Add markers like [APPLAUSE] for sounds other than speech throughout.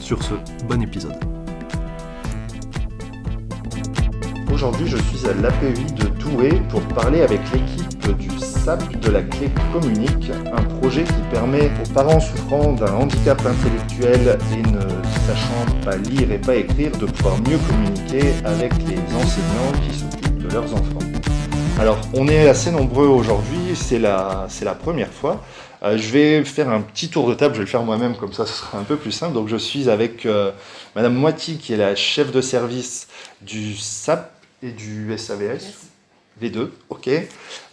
Sur ce, bon épisode. Aujourd'hui, je suis à l'API de Douai pour parler avec l'équipe du SAP de la clé communique, un projet qui permet aux parents souffrant d'un handicap intellectuel et ne sachant pas lire et pas écrire de pouvoir mieux communiquer avec les enseignants qui s'occupent de leurs enfants. Alors, on est assez nombreux aujourd'hui, c'est la, la première fois. Euh, je vais faire un petit tour de table, je vais le faire moi-même, comme ça ce sera un peu plus simple. Donc je suis avec euh, Madame Moiti, qui est la chef de service du SAP et du SAVS. Les deux, ok.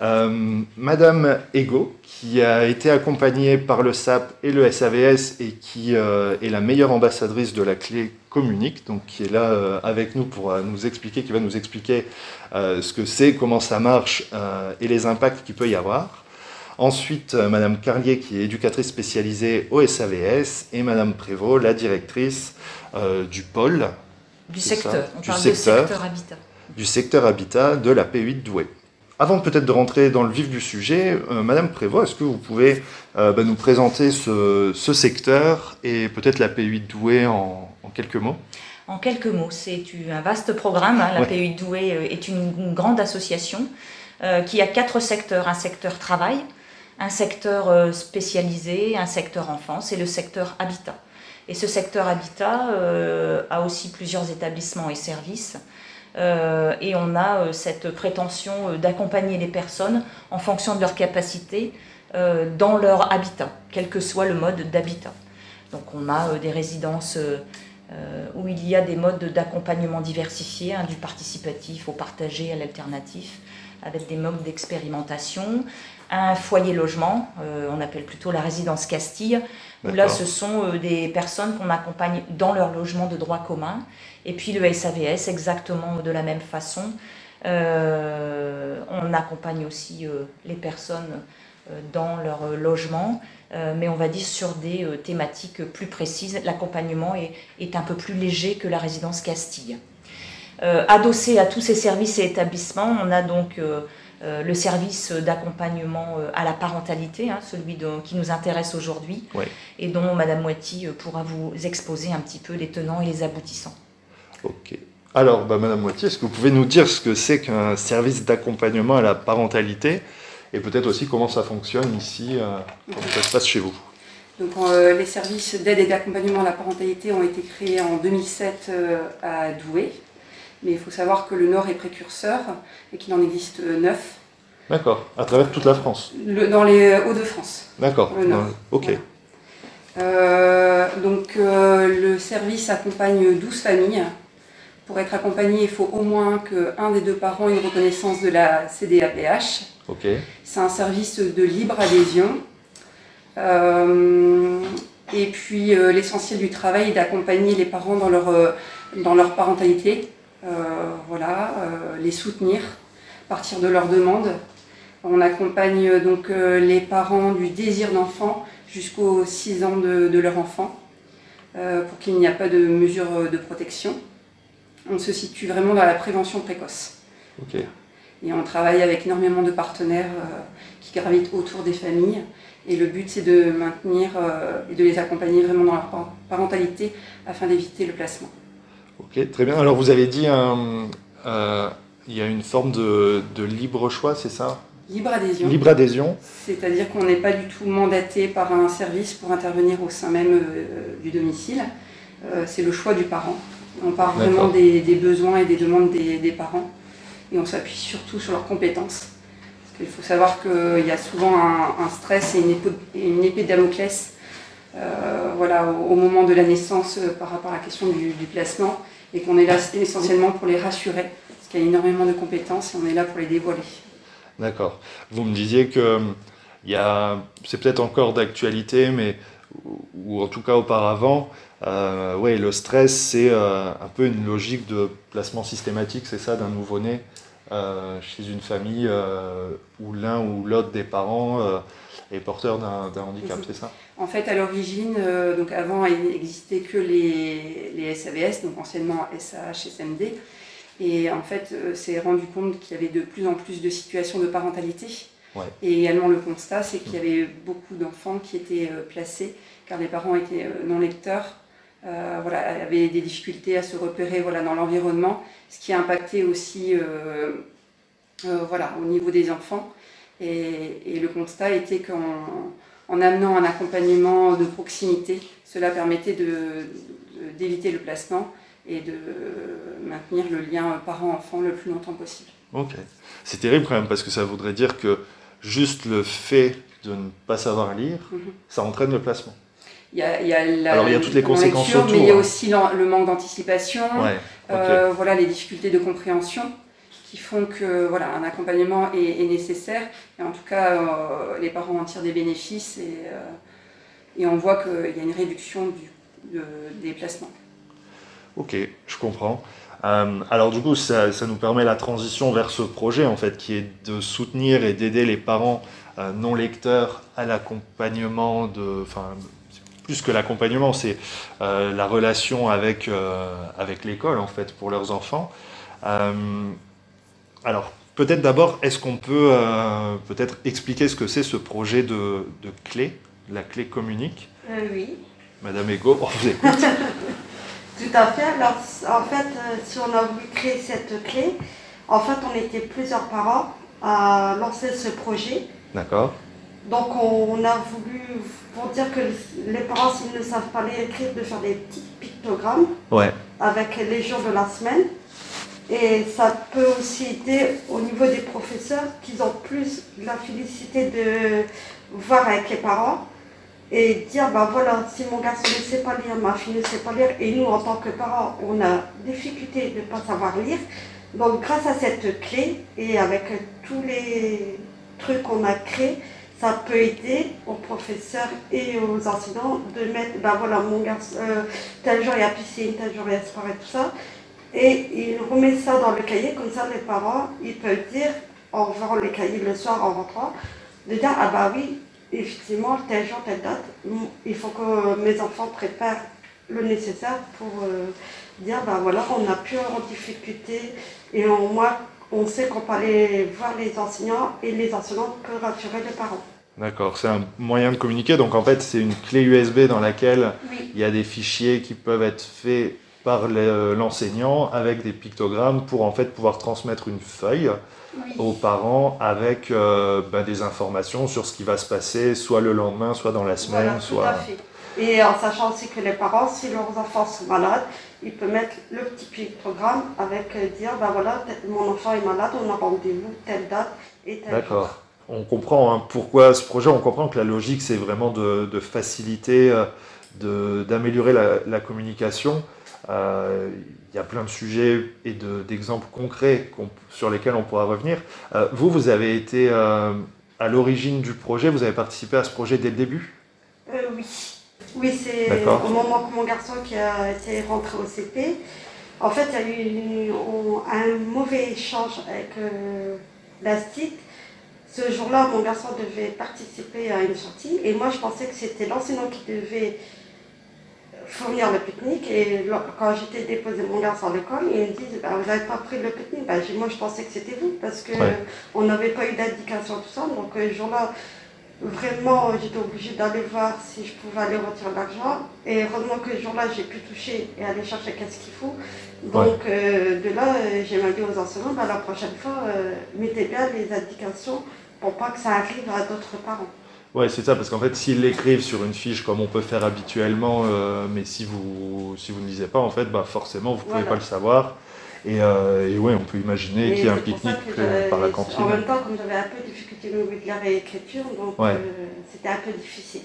Euh, Madame Ego, qui a été accompagnée par le SAP et le SAVS et qui est la meilleure ambassadrice de la clé communique, donc qui est là avec nous pour nous expliquer, qui va nous expliquer ce que c'est, comment ça marche et les impacts qu'il peut y avoir. Ensuite, euh, Madame Carlier, qui est éducatrice spécialisée au SAVS, et Madame Prévost, la directrice euh, du pôle. Du secteur, on du parle secteur, de secteur habitat. Du secteur habitat de la P8 Douai. Avant peut-être de rentrer dans le vif du sujet, euh, Madame Prévost, est-ce que vous pouvez bah, nous présenter ce, secteur et peut-être la P8 Douai en, quelques mots? En quelques mots, c'est un vaste programme. Hein. La P8 Douai est une, grande association qui a quatre secteurs. Un secteur travail, un secteur euh, spécialisé, un secteur enfance et le secteur habitat. Et ce secteur habitat euh, a aussi plusieurs établissements et services. Euh, et on a cette prétention d'accompagner les personnes en fonction de leur capacité dans leur habitat, quel que soit le mode d'habitat. Donc on a des résidences où il y a des modes d'accompagnement diversifiés, hein, du participatif au partagé à l'alternatif, avec des modes d'expérimentation, un foyer logement, euh, on appelle plutôt la résidence Castille, où là ce sont euh, des personnes qu'on accompagne dans leur logement de droit commun, et puis le SAVS exactement de la même façon. Euh, on accompagne aussi les personnes dans leur logement, mais on va dire sur des thématiques plus précises. L'accompagnement est, est, un peu plus léger que la résidence Castille. adossé à tous ces services et établissements, on a donc euh, le service d'accompagnement euh, à la parentalité, hein, celui qui nous intéresse aujourd'hui, et dont Madame Moiti euh, pourra vous exposer un petit peu les tenants et les aboutissants. Ok. Alors, bah, Madame Moiti, est-ce que vous pouvez nous dire ce que c'est qu'un service d'accompagnement à la parentalité et peut-être aussi comment ça fonctionne ici, comment ça se passe chez vous? Donc, les services d'aide et d'accompagnement à la parentalité ont été créés en 2007 à Douai, mais il faut savoir que le Nord est précurseur et qu'il en existe neuf. D'accord, à travers toute la France Dans les Hauts-de-France. D'accord, ok. Euh, donc euh, le service accompagne 12 familles. Pour être accompagné, il faut au moins qu'un des deux parents ait une reconnaissance de la CDAPH. C'est un service de libre adhésion. Euh, et puis l'essentiel du travail est d'accompagner les parents dans leur, dans leur parentalité, euh, voilà, euh, les soutenir, partir de leurs demandes. On accompagne euh, donc les parents du désir d'enfant jusqu'aux 6 ans de, leur enfant pour qu'il n'y ait pas de mesures de protection. On se situe vraiment dans la prévention précoce. Et on travaille avec énormément de partenaires qui gravitent autour des familles. Et le but, c'est de maintenir et de les accompagner vraiment dans leur parentalité afin d'éviter le placement. Ok, très bien. Alors vous avez dit euh, euh, il y a une forme de, libre choix, c'est ça? Libre adhésion. Libre adhésion. C'est-à-dire qu'on n'est pas du tout mandaté par un service pour intervenir au sein même euh, du domicile. c'est le choix du parent. On part vraiment des, besoins et des demandes des, parents et on s'appuie surtout sur leurs compétences. Parce qu'il faut savoir qu'il y a souvent un, stress et une épée, une épée de Damoclès voilà, au, moment de la naissance par rapport à la question du placement et qu'on est là essentiellement pour les rassurer, parce qu'il y a énormément de compétences et on est là pour les dévoiler. D'accord. Vous me disiez que hum, c'est peut-être encore d'actualité, mais ou en tout cas auparavant, euh, ouais, le stress, c'est euh, un peu une logique de placement systématique, c'est ça, d'un nouveau-né euh, chez une famille où l'un ou l'autre des parents est porteur d'un handicap, Mhm. c'est ça? En fait, à l'origine, euh, donc avant, il n'existait que les, les SAVS, donc anciennement SAH, SMD. Et en fait, euh, s'est rendu compte qu'il y avait de plus en plus de situations de parentalité. Ouais. Et également, le constat, c'est qu'il y avait beaucoup d'enfants qui étaient euh, placés, car les parents étaient euh, non lecteurs, euh, voilà, avaient des difficultés à se repérer voilà, dans l'environnement, ce qui a impacté aussi euh, euh, voilà, au niveau des enfants. Et, et le constat était qu'en en amenant un accompagnement de proximité, cela permettait de- de- d'éviter le placement et de maintenir le lien parent-enfant le plus longtemps possible. Ok. C'est terrible quand même parce que ça voudrait dire que juste le fait de ne pas savoir lire, Mhm. ça entraîne le placement. Il y a, il y a la, Alors, il y a toutes les conséquences lecture, autour, mais il y a hein. aussi le manque d'anticipation, Ouais. Euh, voilà, les difficultés de compréhension qui font que voilà, un accompagnement est, est nécessaire. Et en tout cas, euh, les parents en tirent des bénéfices et, euh, et on voit qu'il y a une réduction du, de- des placements. Ok, je comprends. Euh, alors du coup, ça, ça nous permet la transition vers ce projet en fait, qui est de soutenir et d'aider les parents euh, non lecteurs à l'accompagnement de, enfin, plus que l'accompagnement, c'est euh, la relation avec avec l'école en fait pour leurs enfants. Alors peut-être d'abord, est-ce qu'on peut peut-être expliquer ce que c'est ce projet de, de clé, la clé communique, oui, Madame Ego, on vous écoute. [LAUGHS] tout à fait. Alors, en fait, euh, si on a voulu créer cette clé, en fait, on était plusieurs parents à lancer ce projet. D'accord. Donc, on a voulu, pour dire que les parents, s'ils ne savent pas lire écrire, de faire des petits pictogrammes Ouais. avec les jours de la semaine. Et ça peut aussi aider au niveau des professeurs qu'ils ont plus la félicité de voir avec les parents et dire bah voilà, si mon garçon ne sait pas lire, ma fille ne sait pas lire, et nous en tant que parents, on a difficulté de ne pas savoir lire. Donc grâce à cette clé et avec tous les trucs qu'on a créés, ça peut aider aux professeurs et aux enseignants de mettre, bah voilà, mon garçon, euh, tel jour il y a piscine, tel jour il y a sport et tout ça. Et il remet ça dans le cahier, comme ça les parents, ils peuvent dire, en ouvrant le cahier le soir en rentrant, de dire, ah bah oui, effectivement, tel jour, telle date, il faut que mes enfants préparent le nécessaire pour euh, dire, bah voilà, on a pu en difficulté et au moins on sait qu'on peut aller voir les enseignants et les enseignants peuvent rassurer les parents. D'accord, c'est un moyen de communiquer. Donc en fait, c'est une clé USB dans laquelle Oui. il y a des fichiers qui peuvent être faits par le- l'enseignant avec des pictogrammes pour en fait pouvoir transmettre une feuille aux parents avec euh, ben, des informations sur ce qui va se passer soit le lendemain, soit dans la semaine, Voilà, tout soit... à fait. Et en sachant aussi que les parents, si leurs enfants sont malades, ils peuvent mettre le petit pictogramme avec euh, dire, ben voilà, mon enfant est malade, on a rendez-vous telle date et telle D'accord. On comprend hein, pourquoi ce projet, on comprend que la logique, c'est vraiment de, de faciliter, euh, d'améliorer la, la communication. Euh, Il y a plein de sujets et de- d'exemples concrets sur lesquels on pourra revenir. Euh, vous, vous avez été euh, à l'origine du projet, vous avez participé à ce projet dès le début? Oui. Oui, c'est au moment que mon garçon qui a été rentré au CP. En fait, il y a eu une- on- un mauvais échange avec euh, la STIC. Ce jour-là, mon garçon devait participer à une sortie et moi, je pensais que c'était l'enseignant qui devait fournir le pique-nique. Et quand j'étais déposé mon garçon à l'école, ils me disent bah, Vous n'avez pas pris le pique-nique? Bah, j'ai- Moi, je pensais que c'était vous parce qu'on Ouais. n'avait pas eu d'indication, tout ça. Donc, euh, ce jour-là, Vraiment, j'étais obligée d'aller voir si je pouvais aller retirer l'argent. Et heureusement que ce jour-là, j'ai pu toucher et aller chercher qu'est-ce qu'il faut. Donc euh, de là, euh, j'ai dit aux enseignants, bah, la prochaine fois, euh, mettez bien les indications pour pas que ça arrive à d'autres parents. Ouais, c'est ça, parce qu'en fait, s'ils l'écrivent sur une fiche comme on peut faire habituellement, euh, mais si vous, si vous ne lisez pas, en fait, bah, forcément, vous ne pouvez Voilà. pas le savoir. Et, euh, et ouais, on peut imaginer qu'il y a un pique-nique que euh, par la En cantine. même temps, comme j'avais un peu de difficulté au niveau de la réécriture, donc Ouais. euh, c'était un peu difficile.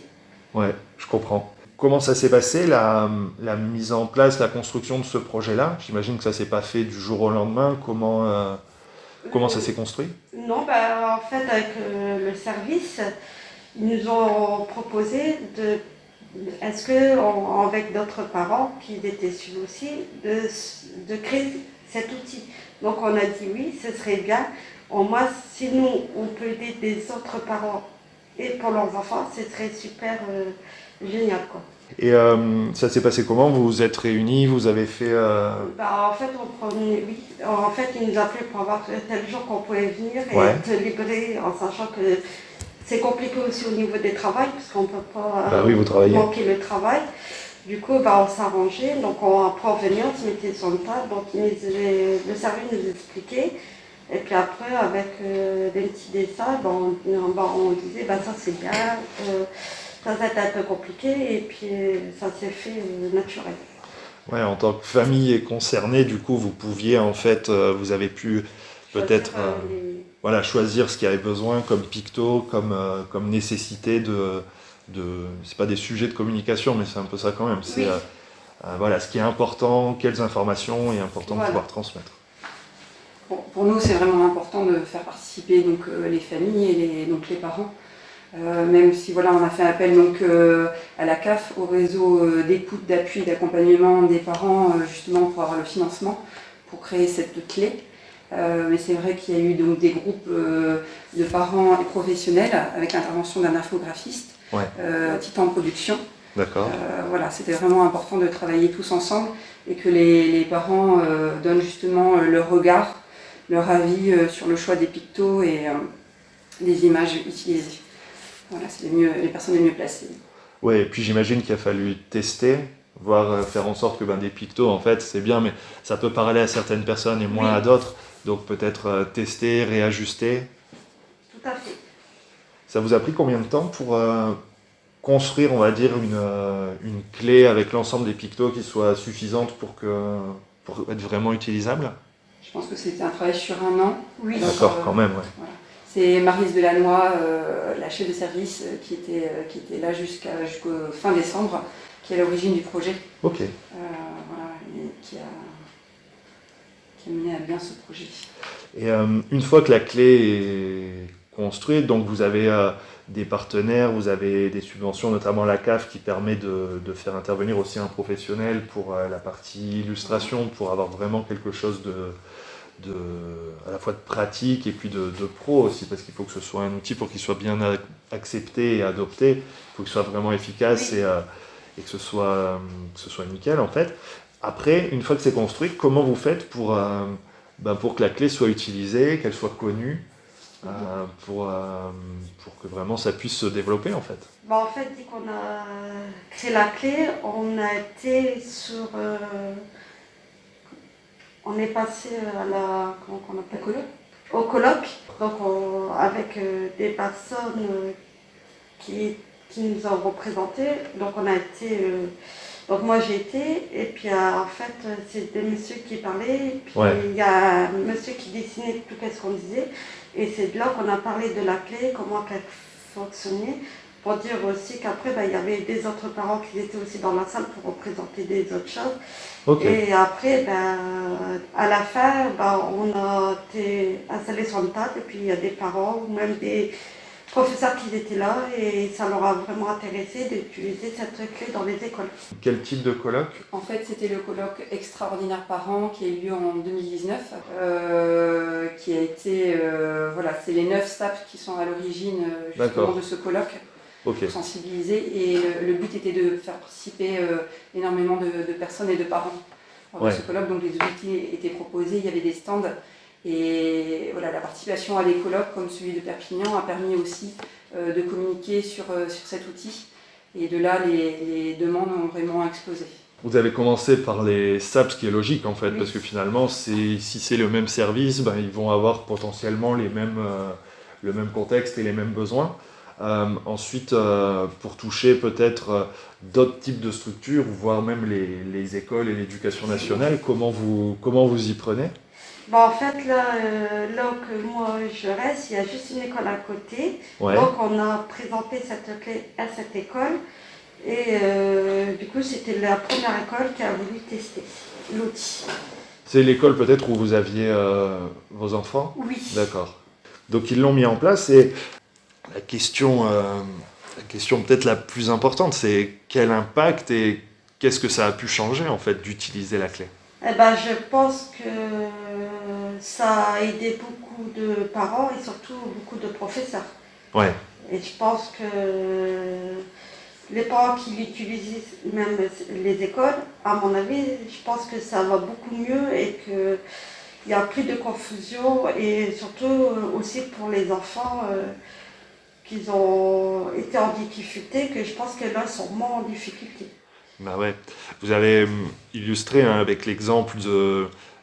Ouais, je comprends. Comment ça s'est passé, la, la mise en place, la construction de ce projet-là? J'imagine que ça s'est pas fait du jour au lendemain. Comment, euh, comment ça s'est construit? Non, bah, en fait, avec le service, nous ont proposé de est-ce que, avec d'autres parents qui étaient suivis aussi, de, de créer cet outil? Donc on a dit oui, ce serait bien. Au moins, si nous, on peut aider des autres parents et pour leurs enfants, ce serait super euh, génial. Quoi. Et euh, ça s'est passé comment? Vous vous êtes réunis Vous avez fait. Euh, bah, en fait, on prenait, oui. En fait, ils nous appelaient pour avoir tel jour qu'on pouvait venir et être libérés en sachant que c'est compliqué aussi au niveau des travails, parce qu'on ne peut pas bah oui, vous manquer le travail. Du coup, bah, on s'arrangeait, donc on, après on venait, on se mettait sur le table, donc le service nous expliquait. Et puis après, avec euh, des petits dessins, bah, on, disait, bah, ça c'est bien, euh, ça va être un peu compliqué, et puis ça s'est fait euh, naturel. Ouais, en tant que famille concernée, du coup, vous pouviez, en fait, vous avez pu peut-être voilà, choisir ce qui avait besoin comme picto, comme, euh, comme nécessité de. de c'est pas des sujets de communication, mais c'est un peu ça quand même. C'est euh, euh, voilà, ce qui est important, quelles informations est important de pouvoir transmettre. pour nous, c'est vraiment important de faire participer donc, les familles et les, donc, les parents. même si voilà, on a fait appel donc, à la CAF, au réseau d'écoute, d'appui, d'accompagnement des parents, justement pour avoir le financement, pour créer cette clé. Euh, mais c'est vrai qu'il y a eu donc des groupes euh, de parents et professionnels avec l'intervention d'un infographiste, euh, Titan Production. D'accord. voilà, c'était vraiment important de travailler tous ensemble et que les, parents donnent justement leur regard, leur avis sur le choix des pictos et des images utilisées. Voilà, c'est les, les personnes les mieux placées. Oui, et puis j'imagine qu'il a fallu tester voir faire en sorte que ben, des pictos, en fait, c'est bien, mais ça peut parler à certaines personnes et moins à d'autres. Donc peut-être euh, tester, réajuster. Tout à fait. Ça vous a pris combien de temps pour euh, construire, on va dire, une, euh, une clé avec l'ensemble des pictos qui soit suffisante pour, que, pour être vraiment utilisable? Je pense que c'était un travail sur un an. Oui. D'accord, quand même, ouais. C'est Marise Delannoy, la chef de service, qui, était, qui était là jusqu'à, jusqu'au fin décembre, qui est à l'origine du projet. Ok. voilà, et qui a mener à bien ce projet. Et euh, une fois que la clé est construite, donc vous avez euh, des partenaires, vous avez des subventions, notamment la CAF qui permet de, de faire intervenir aussi un professionnel pour euh, la partie illustration, pour avoir vraiment quelque chose de, de, à la fois de pratique et puis de, de pro aussi, parce qu'il faut que ce soit un outil pour qu'il soit bien accepté et adopté, il faut qu'il soit vraiment efficace et, et, que, ce soit, que ce soit nickel en fait. Après, une fois que c'est construit, comment vous faites pour, euh, ben, pour que la clé soit utilisée, qu'elle soit connue, euh, pour, euh, pour que vraiment ça puisse se développer en fait? En fait, dès qu'on a créé la clé, on a été sur. on est passé à la. Comment on appelle colloque Au colloque, donc avec des personnes qui, qui nous ont représentés. Donc on a été donc moi j'ai été, et puis euh, en fait c'est des messieurs qui parlaient, puis il y a un monsieur qui dessinait tout ce qu'on disait, et c'est de là qu'on a parlé de la clé, comment elle fonctionnait, pour dire aussi qu'après ben, il y avait des autres parents qui étaient aussi dans la salle pour représenter des autres choses. Et après, ben, à la fin, ben, on a été installés sur une table, et puis il y a des parents, ou même des professeurs qui étaient là et ça leur a vraiment intéressé d'utiliser cette clé dans les écoles. Quel type de colloque? En fait, c'était le colloque extraordinaire par an qui a eu lieu en 2019, euh, qui a été, euh, voilà, c'est les neuf STAPS qui sont à l'origine euh, justement de ce colloque. Pour sensibiliser et le, but était de faire participer énormément de, personnes et de parents. Dans ce colloque, donc les outils étaient proposés, il y avait des stands et voilà, la participation à des colloques comme celui de Perpignan a permis aussi euh, de communiquer sur, euh, sur cet outil. Et de là, les, demandes ont vraiment explosé. Vous avez commencé par les SAP, ce qui est logique en fait, parce que finalement, si c'est le même service, ben, ils vont avoir potentiellement les mêmes, euh, le même contexte et les mêmes besoins. ensuite, pour toucher peut-être d'autres types de structures, voire même les, les écoles et l'éducation nationale, comment vous, comment vous y prenez? En fait, là, euh, là que moi je reste, il y a juste une école à côté. Donc, on a présenté cette clé à cette école. Et euh, du coup, c'était la première école qui a voulu tester l'outil. C'est l'école peut-être où vous aviez euh, vos enfants? Oui. D'accord. Donc, ils l'ont mis en place. Et la question la question peut-être la plus importante, c'est quel impact et qu'est-ce que ça a pu changer en fait d'utiliser la clé? Eh ben, je pense que ça a aidé beaucoup de parents et surtout beaucoup de professeurs. Ouais. Et je pense que les parents qui l'utilisent, même les écoles, à mon avis, je pense que ça va beaucoup mieux et qu'il n'y a plus de confusion et surtout aussi pour les enfants euh, qui ont été en difficulté, que je pense que là, ils sont moins en difficulté. Bah ouais. Vous avez hum, illustré hein, avec l'exemple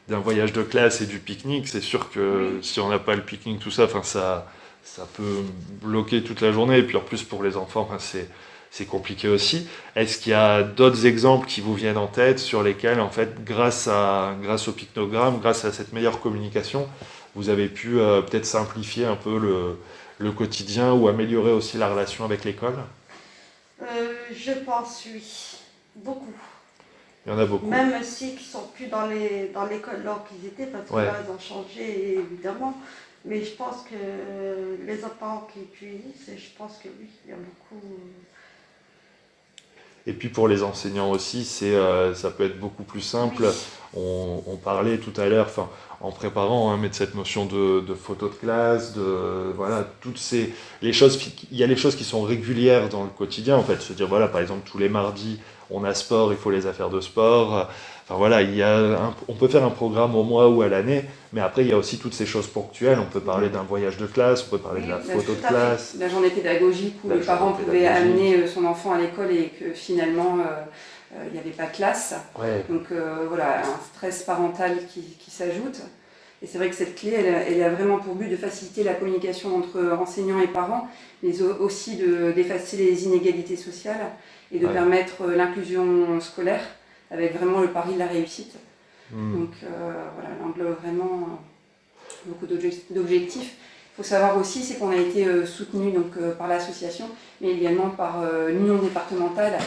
d'un voyage de classe et du pique-nique. C'est sûr que si on n'a pas le pique-nique, tout ça, ça, ça peut bloquer toute la journée. Et puis en plus, pour les enfants, c'est c'est compliqué aussi. Est-ce qu'il y a d'autres exemples qui vous viennent en tête sur lesquels, en fait, grâce, à, grâce au pictogramme, grâce à cette meilleure communication, vous avez pu euh, peut-être simplifier un peu le, le, quotidien ou améliorer aussi la relation avec l'école? Euh, Je pense oui, beaucoup. Il y en a beaucoup. Même si ils ne sont plus dans l'école dans là qu'ils étaient, parce que là, ils ont changé, évidemment. Mais je pense que les enfants qui utilisent, je pense que oui, il y a beaucoup. Et puis pour les enseignants aussi, c'est, euh, ça peut être beaucoup plus simple. On, parlait tout à l'heure, enfin, en préparant, hein, mais de cette notion de, de, photo de classe, de voilà, toutes ces les choses. Il y a les choses qui sont régulières dans le quotidien, en fait. Se dire voilà, par exemple, tous les mardis, on a sport, il faut les affaires de sport. Enfin voilà, il y a on peut faire un programme au mois ou à l'année, mais après il y a aussi toutes ces choses ponctuelles. On peut parler d'un voyage de classe, on peut parler de la photo de classe. La journée pédagogique où les parents pouvaient amener euh, son enfant à l'école et que finalement euh, euh, il n'y avait pas de classe. Donc voilà, un stress parental qui, qui s'ajoute. Et c'est vrai que cette clé, elle, elle, a vraiment pour but de faciliter la communication entre enseignants et parents, mais aussi d'effacer les inégalités sociales et de permettre l'inclusion scolaire avec vraiment le pari de la réussite. Hmm. Donc euh, voilà, elle englobe vraiment euh, beaucoup d'objectifs. Il faut savoir aussi, c'est qu'on a été euh, soutenu donc, par l'association, mais également par l'union départementale,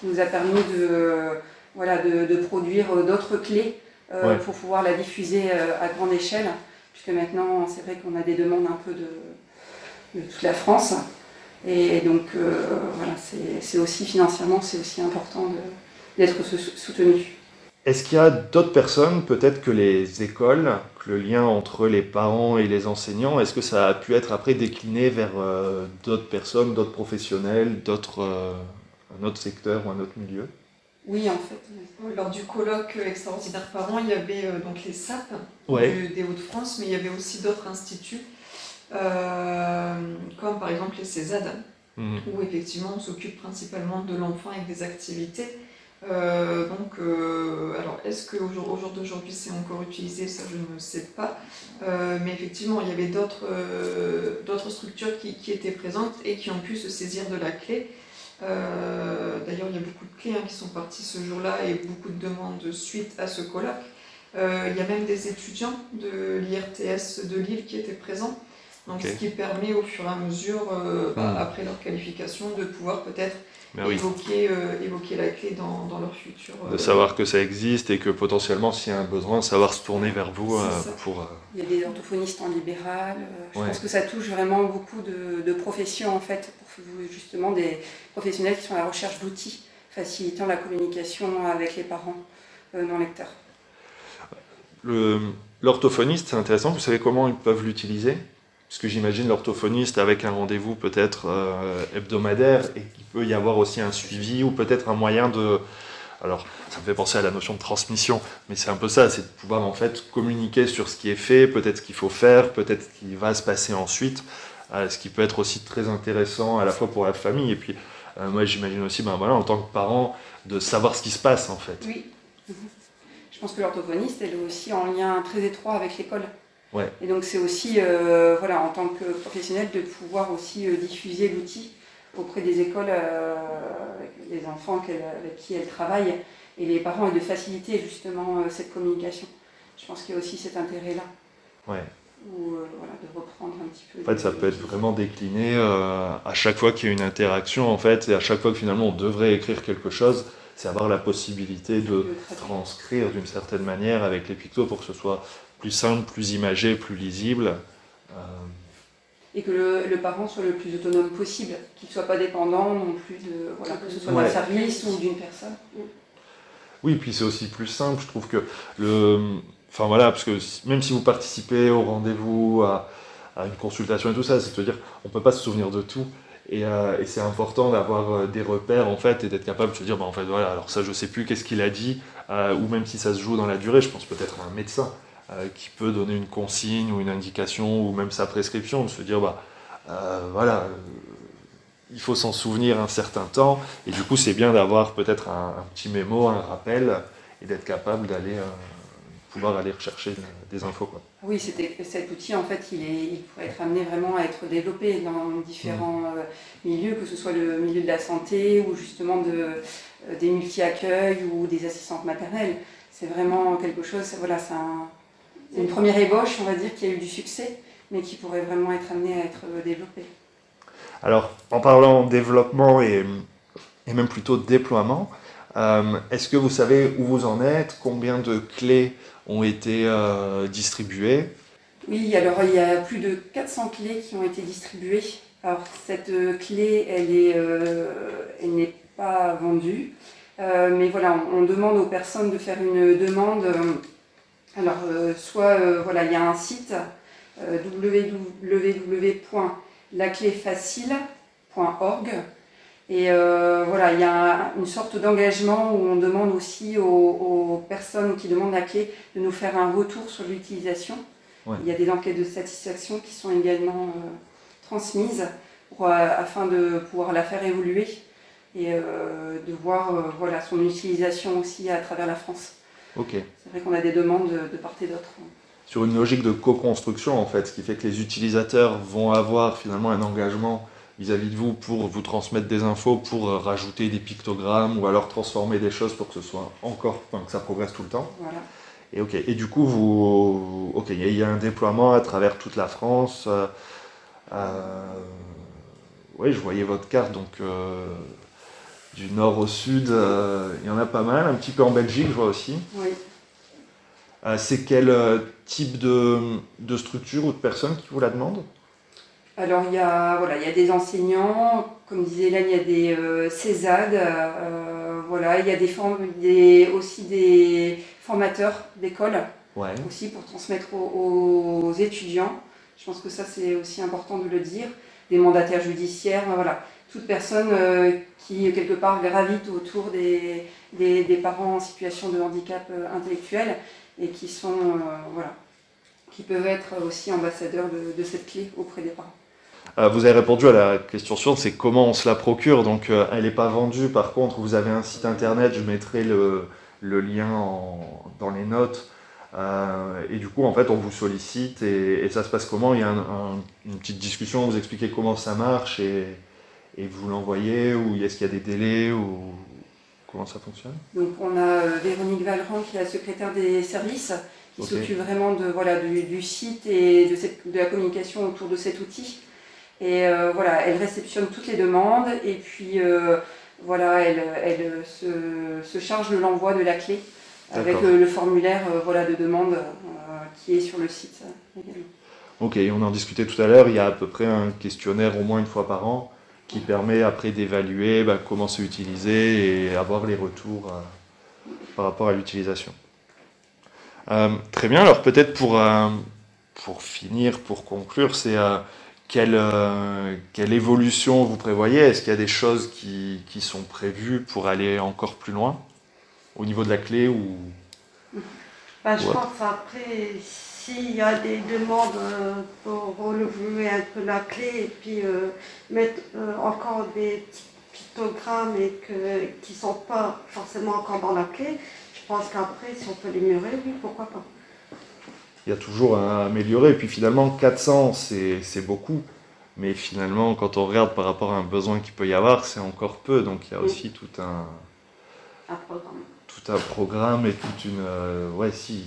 qui nous a permis de, voilà, de, produire d'autres clés pour pouvoir la diffuser à grande échelle, puisque maintenant, c'est vrai qu'on a des demandes un peu de, de toute la France. Et donc, voilà, c'est aussi financièrement, c'est aussi important d'être soutenu. Est-ce qu'il y a d'autres personnes, peut-être que les écoles, que le lien entre les parents et les enseignants, est-ce que ça a pu être après décliné vers euh, d'autres personnes, d'autres professionnels, d'autres, euh, un autre secteur ou un autre milieu? Oui, en fait. Lors du colloque extraordinaire parents, il y avait euh, donc les SAP des Hauts-de-France, mais il y avait aussi d'autres instituts, comme par exemple les CESAD, mmh. où effectivement on s'occupe principalement de l'enfant avec des activités euh, donc, euh, alors, est-ce qu'au jour, au jour d'aujourd'hui c'est encore utilisé? Ça, je ne sais pas. Euh, mais effectivement, il y avait d'autres d'autres structures qui, qui, étaient présentes et qui ont pu se saisir de la clé. D'ailleurs, il y a beaucoup de hein, qui sont parties ce jour-là et beaucoup de demandes suite à ce colloque. il y a même des étudiants de l'IRTS de Lille qui étaient présents. Donc, ce qui permet au fur et à mesure, bah, hmm. après leur qualification, de pouvoir peut-être évoquer, euh, évoquer, la clé dans, dans leur futur. de euh, savoir que ça existe et que potentiellement, s'il y a un besoin, savoir se tourner vers vous euh, pour. Il y a des orthophonistes en libéral. je pense que ça touche vraiment beaucoup de, de, professions, en fait, pour justement des professionnels qui sont à la recherche d'outils facilitant la communication avec les parents non lecteurs. L'orthophoniste, c'est intéressant. Vous savez comment ils peuvent l'utiliser? Parce que j'imagine l'orthophoniste avec un rendez-vous peut-être euh, hebdomadaire et qu'il peut y avoir aussi un suivi ou peut-être un moyen de... Alors, ça me fait penser à la notion de transmission, mais c'est un peu ça, c'est de pouvoir en fait communiquer sur ce qui est fait, peut-être ce qu'il faut faire, peut-être ce qui va se passer ensuite, euh, ce qui peut être aussi très intéressant à la fois pour la famille et puis euh, moi j'imagine aussi, ben voilà, en tant que parent, de savoir ce qui se passe en fait. Oui. Je pense que l'orthophoniste, elle est aussi en lien très étroit avec l'école. Et donc c'est aussi, euh, voilà, en tant que professionnel, de pouvoir aussi euh, diffuser l'outil auprès des écoles, euh, des enfants avec qui elle travaille, et les parents, et de faciliter justement cette communication. Je pense qu'il y a aussi cet intérêt-là. Ouais. Ou voilà, de reprendre un petit peu. En fait, ça peut être vraiment décliné à chaque fois qu'il y a une interaction, en fait, et à chaque fois que finalement on devrait écrire quelque chose, c'est avoir la possibilité de transcrire d'une certaine manière avec les pictos pour que ce soit plus simple, plus imagé, plus lisible. Euh, et que le, parent soit le plus autonome possible, qu'il ne soit pas dépendant non plus de voilà, que ce soit d'un service ou d'une personne. Oui, puis c'est aussi plus simple, je trouve que le. Enfin voilà, parce que même si vous participez au rendez-vous, à, une consultation et tout ça, c'est-à-dire, on ne peut pas se souvenir de tout. Euh, et, c'est important d'avoir euh, des repères en fait et d'être capable de se dire bah, en fait voilà alors ça je sais plus qu'est-ce qu'il a dit euh, ou même si ça se joue dans la durée je pense peut-être à un médecin qui peut donner une consigne ou une indication ou même sa prescription de se dire bah voilà il faut s'en souvenir un certain temps et du coup c'est bien d'avoir peut-être un, petit mémo un rappel et d'être capable d'aller pouvoir aller rechercher des infos quoi. Oui, cet outil, en fait, il, est, il pourrait être amené vraiment à être développé dans différents mm. euh, milieux, que ce soit le milieu de la santé ou justement de, euh, des multi-accueils ou des assistantes maternelles. C'est vraiment quelque chose, voilà, c'est une première ébauche, on va dire, qui a eu du succès, mais qui pourrait vraiment être amené à être euh, développé. Alors, en parlant développement et, et même plutôt déploiement, est-ce que vous savez où vous en êtes? Combien de clés ont été euh, distribuées? Oui, alors il y a plus de 400 clés qui ont été distribuées. Alors cette euh, clé, euh, elle n'est pas vendue, mais voilà, on, demande aux personnes de faire une demande. Alors soit voilà, il y a un site www.lacléfacile.org et euh, voilà, il y a une sorte d'engagement où on demande aussi aux, personnes qui demandent la clé de nous faire un retour sur l'utilisation. Il y a des enquêtes de satisfaction qui sont également euh, transmises pour, euh, afin de pouvoir la faire évoluer et de voir voilà, son utilisation aussi à travers la France. C'est vrai qu'on a des demandes de, part et d'autre. Sur une logique de co-construction en fait, ce qui fait que les utilisateurs vont avoir finalement un engagement vis-à-vis de vous pour vous transmettre des infos, pour euh, rajouter des pictogrammes ou alors transformer des choses pour que ce soit encore, enfin, que ça progresse tout le temps. Voilà. Et ok. Et du coup, vous, ok, il y, a un déploiement à travers toute la France. Euh, euh, oui, je voyais votre carte, donc du nord au sud, il y en a pas mal. Un petit peu en Belgique, je vois aussi. Oui. C'est quel type de, de structure ou de personnes qui vous la demandent? Alors il y, a, voilà, il y a des enseignants, comme disait Hélène, il y a des euh, CESAD, euh, voilà, il y a des, aussi des formateurs d'école aussi pour transmettre aux, étudiants. Je pense que ça c'est aussi important de le dire. Des mandataires judiciaires, voilà, toute personne euh, qui quelque part gravite autour des, des, parents en situation de handicap intellectuel et qui sont voilà, qui peuvent être aussi ambassadeurs de cette clé auprès des parents. Euh, vous avez répondu à la question suivante, c'est comment on se la procure. Donc euh, elle n'est pas vendue, par contre vous avez un site internet, je mettrai le, lien dans les notes. Euh, et du coup, en fait, on vous sollicite et, ça se passe comment? Il y a une petite discussion, vous expliquez comment ça marche et, vous l'envoyez ou est-ce qu'il y a des délais ou comment ça fonctionne? Donc on a Véronique Valran qui est la secrétaire des services qui s'occupe vraiment de, voilà, du, site et de, de la communication autour de cet outil. Et euh, voilà, elle réceptionne toutes les demandes et puis euh, voilà, elle, elle se, charge de l'envoi de la clé avec euh, le formulaire voilà, de demande qui est sur le site également. Ok, on en discutait tout à l'heure, il y a à peu près un questionnaire au moins une fois par an qui permet après d'évaluer bah, comment c'est utilisé et avoir les retours par rapport à l'utilisation. très bien, alors peut-être pour, pour finir, pour conclure, c'est quelle, euh, quelle évolution vous prévoyez? Est-ce qu'il y a des choses qui, qui, sont prévues pour aller encore plus loin au niveau de la clé ou... Bah, je pense après, s'il y a des demandes euh, pour relever un peu la clé et puis euh, mettre encore des petits pictogrammes et que, qui ne sont pas forcément encore dans la clé, je pense qu'après, si on peut l'ignorer, oui, pourquoi pas il y a toujours à améliorer. Et puis finalement, 400, c'est beaucoup. Mais finalement, quand on regarde par rapport à un besoin qu'il peut y avoir, c'est encore peu. Donc il y a aussi tout un, un programme. Tout un programme et toute une, euh, ouais, si,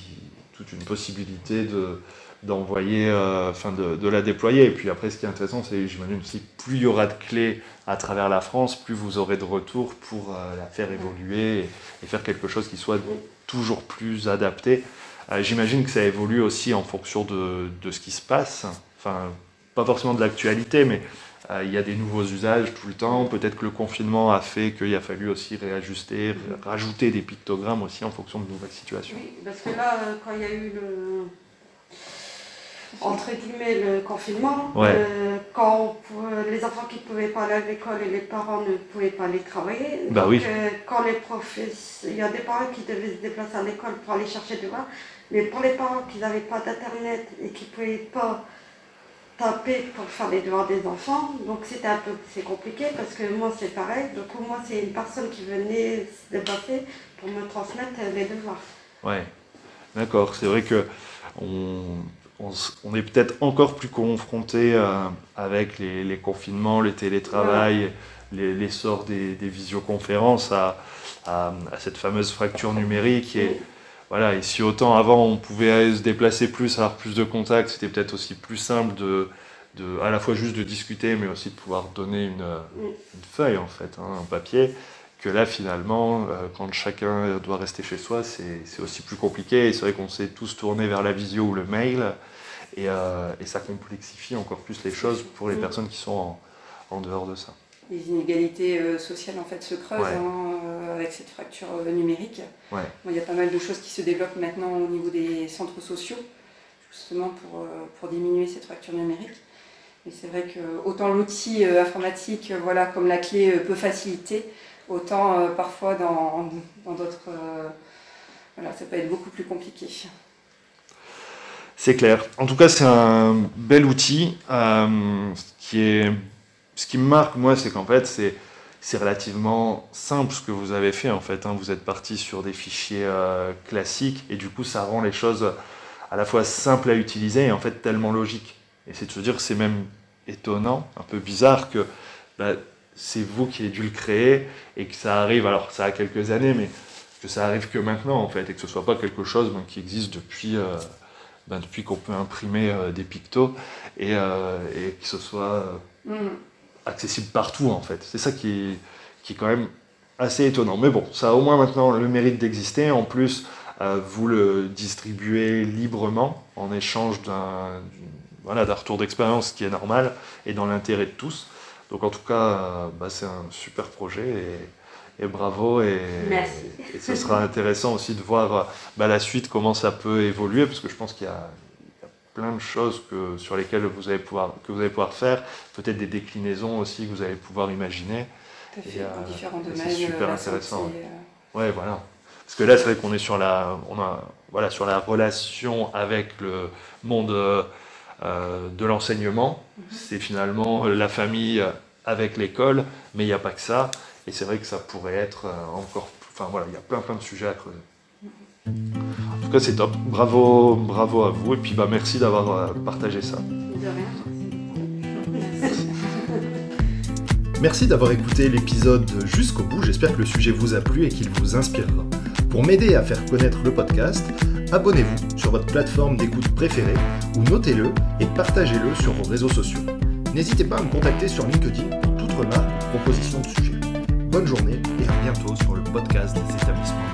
toute une possibilité de, d'envoyer, euh, enfin de, de, la déployer. Et puis après, ce qui est intéressant, c'est, j'imagine aussi, plus il y aura de clés à travers la France, plus vous aurez de retours pour euh, la faire évoluer et, faire quelque chose qui soit toujours plus adapté. Euh, j'imagine que ça évolue aussi en fonction de, de, ce qui se passe. Enfin, pas forcément de l'actualité, mais il y a des nouveaux usages tout le temps. Peut-être que le confinement a fait qu'il a fallu aussi réajuster, rajouter des pictogrammes aussi en fonction de nouvelles situations. Oui, parce que là, euh, quand il y a eu le entre guillemets le confinement, euh, quand les enfants qui ne pouvaient pas aller à l'école et les parents ne pouvaient pas aller travailler. Bah oui. quand les il y a des parents qui devaient se déplacer à l'école pour aller chercher des devoirs, mais pour les parents qui n'avaient pas d'internet et qui ne pouvaient pas taper pour faire les devoirs des enfants. Donc c'était un peu c'est compliqué parce que moi c'est pareil. Donc moi c'est une personne qui venait se déplacer pour me transmettre les devoirs. Ouais, d'accord. C'est vrai que on, on, est peut-être encore plus confronté euh, avec les, confinements, le télétravail, l'essor des, des, visioconférences à, à, cette fameuse fracture numérique. Et, voilà, et si autant avant on pouvait se déplacer plus, avoir plus de contacts, c'était peut-être aussi plus simple de, de, à la fois juste de discuter, mais aussi de pouvoir donner une, une feuille en fait, hein, un papier. Que là finalement, euh, quand chacun doit rester chez soi, c'est aussi plus compliqué. Et c'est vrai qu'on s'est tous tournés vers la visio ou le mail, et, euh, et, ça complexifie encore plus les choses pour les personnes qui sont en, en dehors de ça les inégalités euh, sociales en fait se creusent hein, euh, avec cette fracture euh, numérique. il y a pas mal de choses qui se développent maintenant au niveau des centres sociaux, justement pour, pour diminuer cette fracture numérique. Mais c'est vrai que autant l'outil informatique, voilà, comme la clé peut faciliter, autant parfois dans d'autres, voilà, ça peut être beaucoup plus compliqué. C'est clair. En tout cas, c'est un bel outil qui est ce qui me marque, moi, c'est qu'en fait, c'est, relativement simple ce que vous avez fait, en fait. Hein. Vous êtes parti sur des fichiers euh, classiques, et du coup, ça rend les choses à la fois simples à utiliser et en fait tellement logiques. Et c'est de se dire que c'est même étonnant, un peu bizarre que bah, c'est vous qui avez dû le créer et que ça arrive, alors ça a quelques années, mais que ça arrive que maintenant, en fait, et que ce soit pas quelque chose qui existe depuis... Euh, ben, depuis qu'on peut imprimer euh, des pictos et, et, que ce soit mmh accessible partout en fait. C'est ça qui est, qui est quand même assez étonnant. Mais bon, ça a au moins maintenant le mérite d'exister. En plus, euh, vous le distribuez librement en échange d'un voilà, retour d'expérience qui est normal et dans l'intérêt de tous. Donc en tout cas, euh, bah, c'est un super projet et, bravo. Et, et, ce sera intéressant aussi de voir bah, la suite, comment ça peut évoluer, parce que je pense qu'il y a plein de choses que, sur lesquelles vous allez pouvoir, que vous allez pouvoir faire, peut-être des déclinaisons aussi que vous allez pouvoir imaginer. et, euh, différents domaines. C'est super intéressant. Euh. Ouais. voilà. Parce que là, c'est vrai qu'on est sur la, on a, voilà, sur la relation avec le monde euh, de l'enseignement. Mhm. C'est finalement la famille avec l'école, mais il n'y a pas que ça. Et c'est vrai que ça pourrait être encore. Enfin voilà, il y a plein plein de sujets à creuser. En tout cas, c'est top. Bravo, bravo à vous. Et puis, bah, merci d'avoir euh, partagé ça. De rien. Merci d'avoir écouté l'épisode jusqu'au bout. J'espère que le sujet vous a plu et qu'il vous inspirera. Pour m'aider à faire connaître le podcast, abonnez-vous sur votre plateforme d'écoute préférée ou notez-le et partagez-le sur vos réseaux sociaux. N'hésitez pas à me contacter sur LinkedIn pour toute remarque ou proposition de sujet. Bonne journée et à bientôt sur le podcast des établissements